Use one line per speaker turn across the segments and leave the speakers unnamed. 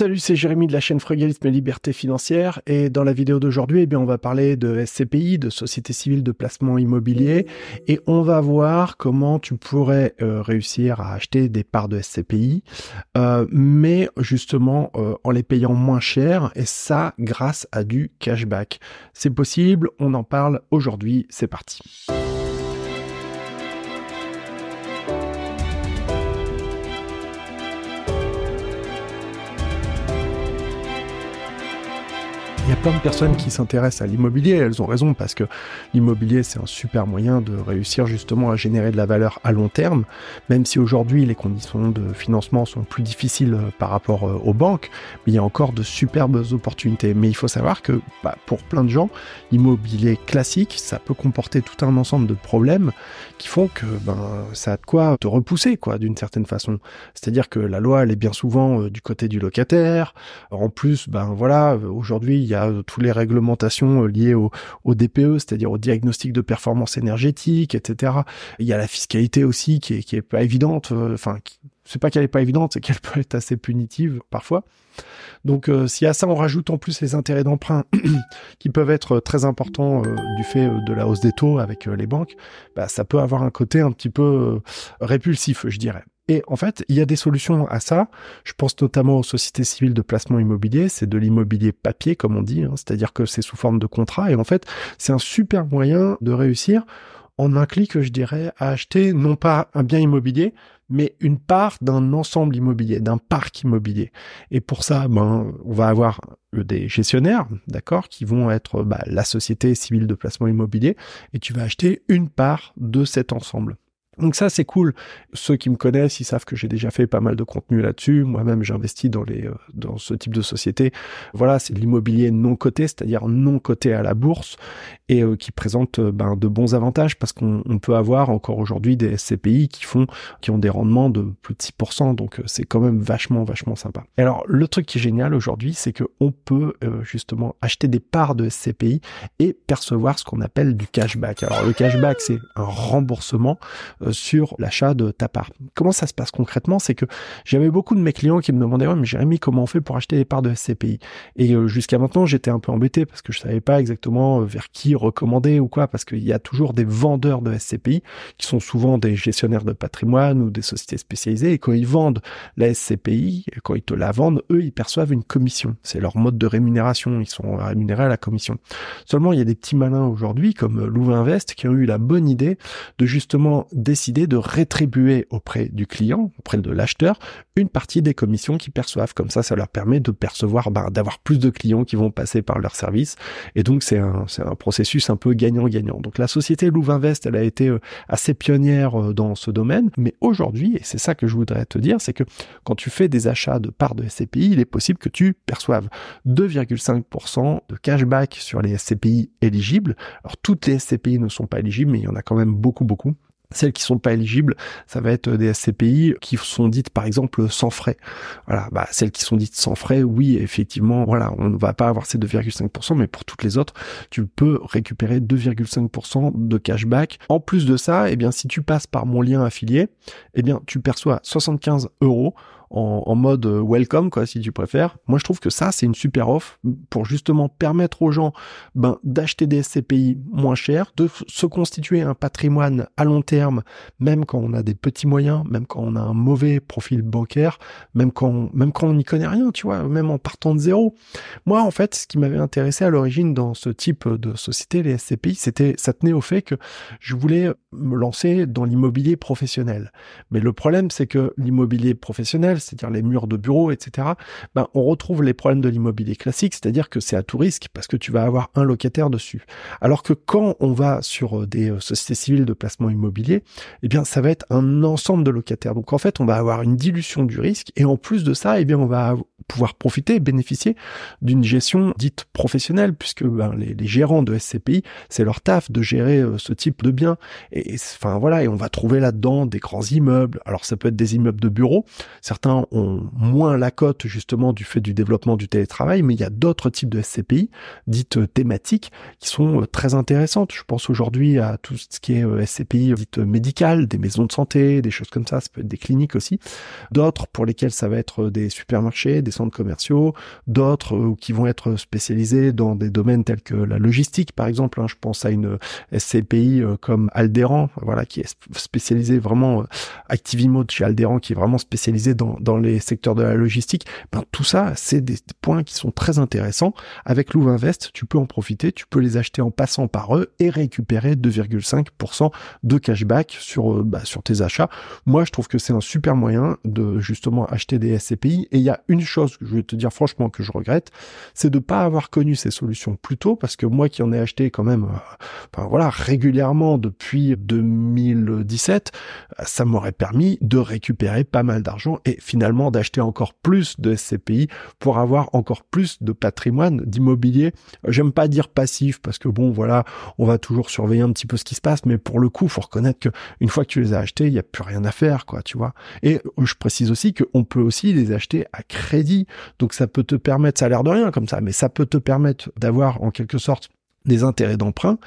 Salut, c'est Jérémy de la chaîne Frugalisme et Liberté Financière et dans la vidéo d'aujourd'hui, eh bien, on va parler de SCPI, de Société Civile de Placement Immobilier et on va voir comment tu pourrais euh, réussir à acheter des parts de SCPI, euh, mais justement euh, en les payant moins cher et ça grâce à du cashback. C'est possible, on en parle aujourd'hui, c'est parti. Y a plein de personnes qui s'intéressent à l'immobilier, elles ont raison parce que l'immobilier c'est un super moyen de réussir justement à générer de la valeur à long terme, même si aujourd'hui les conditions de financement sont plus difficiles euh, par rapport euh, aux banques, il y a encore de superbes opportunités. Mais il faut savoir que bah, pour plein de gens, l'immobilier classique, ça peut comporter tout un ensemble de problèmes qui font que ben ça a de quoi te repousser quoi d'une certaine façon. C'est-à-dire que la loi elle est bien souvent euh, du côté du locataire. En plus, ben voilà, aujourd'hui il y a euh, toutes les réglementations euh, liées au, DPE, c'est-à-dire au diagnostic de performance énergétique, etc. Il y a la fiscalité aussi qui est, pas évidente. Euh, enfin, c'est pas qu'elle est pas évidente, c'est qu'elle peut être assez punitive parfois. Donc si à ça on rajoute en plus les intérêts d'emprunt qui peuvent être très importants du fait de la hausse des taux avec les banques, bah, ça peut avoir un côté un petit peu répulsif, je dirais. Et en fait, il y a des solutions à ça. Je pense notamment aux sociétés civiles de placement immobilier. C'est de l'immobilier papier, comme on dit. Hein. C'est-à-dire que c'est sous forme de contrat. Et en fait, c'est un super moyen de réussir en un clic, je dirais, à acheter non pas un bien immobilier, mais une part d'un ensemble immobilier, d'un parc immobilier. Et pour ça, ben, on va avoir des gestionnaires, d'accord, qui vont être bah, la société civile de placement immobilier, et tu vas acheter une part de cet ensemble. Donc ça c'est cool. Ceux qui me connaissent, ils savent que j'ai déjà fait pas mal de contenu là-dessus. Moi-même, j'investis dans les euh, dans ce type de société. Voilà, c'est de l'immobilier non coté, c'est-à-dire non coté à la bourse et euh, qui présente euh, ben, de bons avantages parce qu'on peut avoir encore aujourd'hui des SCPI qui font qui ont des rendements de plus de 6%. Donc c'est quand même vachement vachement sympa. Alors le truc qui est génial aujourd'hui, c'est que on peut justement acheter des parts de SCPI et percevoir ce qu'on appelle du cashback. Alors le cashback, c'est un remboursement sur l'achat de ta part. Comment ça se passe concrètement? C'est que j'avais beaucoup de mes clients qui me demandaient ouais mais Jérémy comment on fait pour acheter des parts de SCPI Et euh, jusqu'à maintenant j'étais un peu embêté parce que je savais pas exactement euh, vers qui recommander ou quoi parce qu'il y a toujours des vendeurs de SCPI qui sont souvent des gestionnaires de patrimoine ou des sociétés spécialisées et quand ils vendent la SCPI, quand ils te la vendent, eux ils perçoivent une commission. C'est leur mode de rémunération, ils sont rémunérés à la commission. Seulement il y a des petits malins aujourd'hui comme Louvain Invest qui ont eu la bonne idée de justement décider de rétribuer auprès du client, auprès de l'acheteur, une partie des commissions qu'ils perçoivent. Comme ça, ça leur permet de percevoir, bah, d'avoir plus de clients qui vont passer par leur service. Et donc, c'est un, c'est un processus un peu gagnant-gagnant. Donc, la société Louvainvest, elle a été euh, assez pionnière euh, dans ce domaine. Mais aujourd'hui, et c'est ça que je voudrais te dire, c'est que quand tu fais des achats de parts de SCPI, il est possible que tu perçoives 2,5% de cashback sur les SCPI éligibles. Alors, toutes les SCPI ne sont pas éligibles, mais il y en a quand même beaucoup, beaucoup. Celles qui sont pas éligibles, ça va être des SCPI qui sont dites par exemple sans frais. Voilà, bah celles qui sont dites sans frais, oui, effectivement, voilà, on ne va pas avoir ces 2,5%, mais pour toutes les autres, tu peux récupérer 2,5% de cashback. En plus de ça, eh bien, si tu passes par mon lien affilié, eh bien, tu perçois 75 euros en, mode euh, welcome, quoi, si tu préfères. Moi, je trouve que ça, c'est une super offre pour justement permettre aux gens ben, d'acheter des SCPI moins chers, de se constituer un patrimoine à long terme, même quand on a des petits moyens, même quand on a un mauvais profil bancaire, même quand, même quand on n'y connaît rien, tu vois, même en partant de zéro. Moi, en fait, ce qui m'avait intéressé à l'origine dans ce type de société, les SCPI, c'était, ça tenait au fait que je voulais me lancer dans l'immobilier professionnel. Mais le problème, c'est que l'immobilier professionnel, c'est-à-dire les murs de bureaux, etc., ben, on retrouve les problèmes de l'immobilier classique, c'est-à-dire que c'est à tout risque parce que tu vas avoir un locataire dessus. Alors que quand on va sur euh, des euh, sociétés civiles de placement immobilier, eh bien, ça va être un ensemble de locataires. Donc, en fait, on va avoir une dilution du risque et en plus de ça, eh bien, on va pouvoir profiter, bénéficier d'une gestion dite professionnelle, puisque ben, les, gérants de SCPI, c'est leur taf de gérer euh, ce type de biens. Et, enfin voilà, et on va trouver là-dedans des grands immeubles. Alors ça peut être des immeubles de bureaux. Certains ont moins la cote justement du fait du développement du télétravail, mais il y a d'autres types de SCPI dites euh, thématiques qui sont euh, très intéressantes. Je pense aujourd'hui à tout ce qui est SCPI dites médicales, des maisons de santé, des choses comme ça. Ça peut être des cliniques aussi. D'autres pour lesquelles ça va être des supermarchés, des commerciaux, d'autres euh, qui vont être spécialisés dans des domaines tels que la logistique, par exemple. Hein. je pense à une SCPI euh, comme Alderan, voilà, qui est spécialisée vraiment Activimo chez Alderan, qui est vraiment spécialisé dans, dans les secteurs de la logistique. Ben, tout ça, c'est des points qui sont très intéressants. Avec Louvinvest, tu peux en profiter, tu peux les acheter en passant par eux et récupérer 2,5% de cashback sur, bah, sur tes achats. Moi, je trouve que c'est un super moyen de justement acheter des SCPI. Et il y a une chose que je vais te dire franchement que je regrette, c'est de pas avoir connu ces solutions plus tôt, parce que moi qui en ai acheté quand même, euh, voilà, régulièrement depuis 2017, ça m'aurait permis de récupérer pas mal d'argent et finalement d'acheter encore plus de SCPI pour avoir encore plus de patrimoine d'immobilier. J'aime pas dire passif parce que bon, voilà, on va toujours surveiller un petit peu ce qui se passe, mais pour le coup, faut reconnaître que une fois que tu les as achetés, il y a plus rien à faire, quoi, tu vois. Et je précise aussi qu'on peut aussi les acheter à crédit. Donc ça peut te permettre, ça a l'air de rien comme ça, mais ça peut te permettre d'avoir en quelque sorte des intérêts d'emprunt.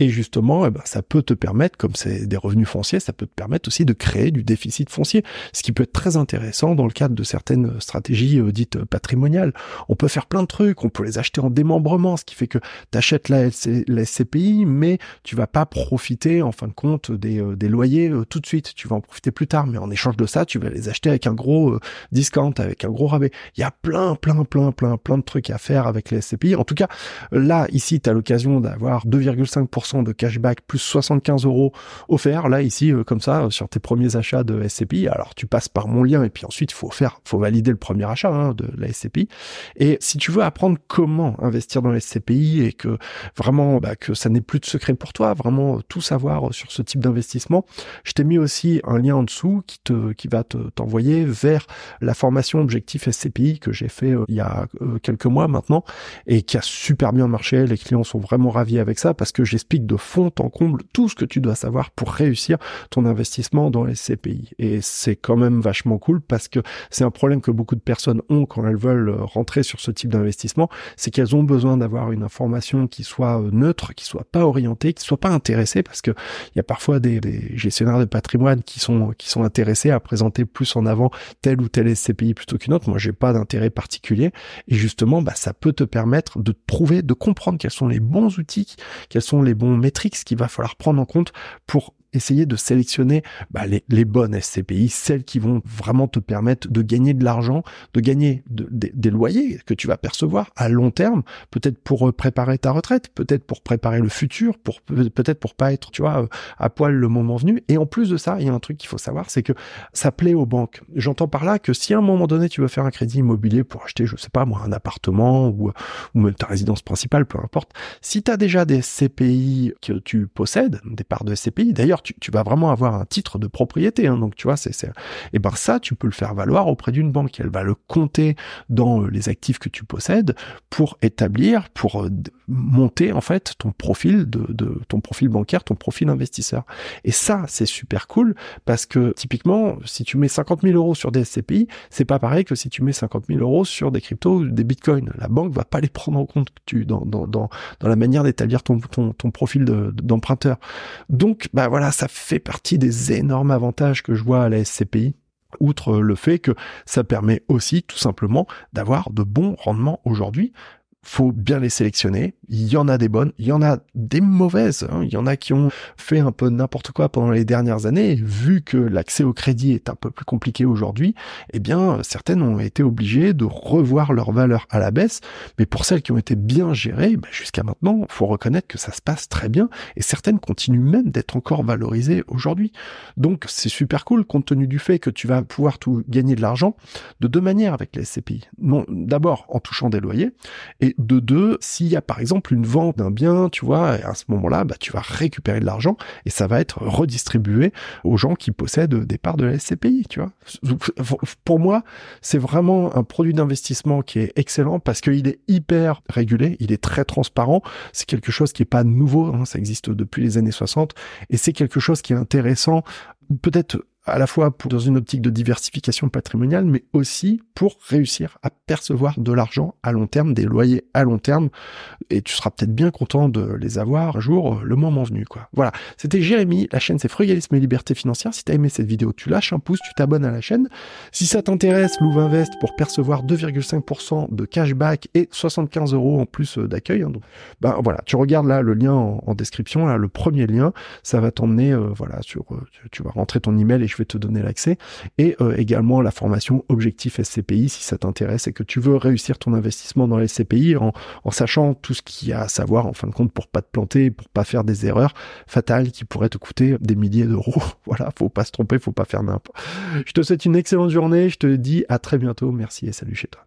Et justement eh ben, ça peut te permettre comme c'est des revenus fonciers ça peut te permettre aussi de créer du déficit foncier ce qui peut être très intéressant dans le cadre de certaines stratégies euh, dites patrimoniales. On peut faire plein de trucs on peut les acheter en démembrement ce qui fait que tu achètes la, SCPI mais tu vas pas profiter en fin de compte des, euh, loyers euh, tout de suite. Tu vas en profiter plus tard mais en échange de ça tu vas les acheter avec un gros discount avec un gros rabais. Il y a plein plein plein plein plein de trucs à faire avec les SCPI en tout cas là ici tu as l'occasion d'avoir 2,5% de cashback plus 75 euros offerts. Là, ici, euh, comme ça, sur tes premiers achats de SCPI. Alors, tu passes par mon lien et puis ensuite, faut faire, faut valider le premier achat hein, de la SCPI. Et si tu veux apprendre comment investir dans la SCPI et que vraiment, bah, que ça n'est plus de secret pour toi, vraiment tout savoir sur ce type d'investissement, je t'ai mis aussi un lien en dessous qui te, qui va te, t'envoyer vers la formation Objectif SCPI que j'ai fait euh, il y a euh, quelques mois maintenant et qui a super bien marché. Les clients sont vraiment ravi avec ça parce que j'explique de fond en comble tout ce que tu dois savoir pour réussir ton investissement dans les CPI. Et c'est quand même vachement cool parce que c'est un problème que beaucoup de personnes ont quand elles veulent rentrer sur ce type d'investissement, c'est qu'elles ont besoin d'avoir une information qui soit euh, neutre, qui soit pas orientée, qui soit pas intéressée parce que il y a parfois des, gestionnaires de patrimoine qui sont qui sont intéressés à présenter plus en avant tel ou tel SCPI plutôt qu'une autre. Moi, j'ai pas d'intérêt particulier et justement, bah, ça peut te permettre de trouver, de comprendre quels sont les bons outils, quels sont les bons métriques qu'il va falloir prendre en compte pour essayer de sélectionner bah, les, les, bonnes SCPI, celles qui vont vraiment te permettre de gagner de l'argent, de gagner des loyers que tu vas percevoir à long terme, peut-être pour euh, préparer ta retraite, peut-être pour préparer le futur, pour peut-être pour pas être, tu vois, euh, à poil le moment venu. Et en plus de ça, il y a un truc qu'il faut savoir, c'est que ça plaît aux banques. J'entends par là que si à un moment donné tu veux faire un crédit immobilier pour acheter, je sais pas moi, un appartement ou, ou même ta résidence principale, peu importe, si tu as déjà des SCPI que tu possèdes, des parts de SCPI, d'ailleurs tu, vas vraiment avoir un titre de propriété. Hein, donc tu vois, c'est, et ben ça, tu peux le faire valoir auprès d'une banque. Elle va le compter dans euh, les actifs que tu possèdes pour établir, pour euh, monter en fait ton profil de, ton profil bancaire, ton profil investisseur. Et ça, c'est super cool parce que typiquement, si tu mets 50 000 euros sur des SCPI, c'est pas pareil que si tu mets 50 000 euros sur des cryptos ou des bitcoins. La banque va pas les prendre en compte tu, dans, dans, dans, dans la manière d'établir ton, ton, ton profil d'emprunteur. Donc, bah voilà, ça fait partie des énormes avantages que je vois à la SCPI outre le fait que ça permet aussi tout simplement d'avoir de bons rendements aujourd'hui faut bien les sélectionner. Il y en a des bonnes, il y en a des mauvaises. Hein. Il y en a qui ont fait un peu n'importe quoi pendant les dernières années. vu que l'accès au crédit est un peu plus compliqué aujourd'hui, eh bien, certaines ont été obligées de revoir leur valeur à la baisse. Mais pour celles qui ont été bien gérées, bah, jusqu'à maintenant, faut reconnaître que ça se passe très bien. Et certaines continuent même d'être encore valorisées aujourd'hui. Donc, c'est super cool compte tenu du fait que tu vas pouvoir tout gagner de l'argent de deux manières avec les SCPI. Non, d'abord en touchant des loyers et de deux, s'il y a par exemple une vente d'un bien, tu vois, à ce moment-là, bah, tu vas récupérer de l'argent et ça va être redistribué aux gens qui possèdent des parts de la SCPI, tu vois. Pour moi, c'est vraiment un produit d'investissement qui est excellent parce qu'il est hyper régulé, il est très transparent, c'est quelque chose qui est pas nouveau, hein, ça existe depuis les années 60 et c'est quelque chose qui est intéressant peut-être à la fois pour, dans une optique de diversification patrimoniale, mais aussi pour réussir à percevoir de l'argent à long terme, des loyers à long terme, et tu seras peut-être bien content de les avoir un jour, le moment venu, quoi. Voilà. C'était Jérémy, la chaîne c'est Frugalisme et Liberté Financière. Si t'as aimé cette vidéo, tu lâches un pouce, tu t'abonnes à la chaîne. Si ça t'intéresse, Louvinvest pour percevoir 2,5% de cashback et 75 euros en plus euh, d'accueil. Hein, ben voilà, tu regardes là le lien en, description, là, le premier lien, ça va t'emmener, euh, voilà, sur, euh, tu, vas rentrer ton email et je vais te donner l'accès. Et également la formation Objectif SCPI si ça t'intéresse et que tu veux réussir ton investissement dans les SCPI en, en sachant tout ce qu'il y a à savoir en fin de compte pour pas te planter, pour pas faire des erreurs fatales qui pourraient te coûter des milliers d'euros. voilà, faut pas se tromper, faut pas faire n'importe. Je te souhaite une excellente journée, je te dis à très bientôt, merci et salut chez toi.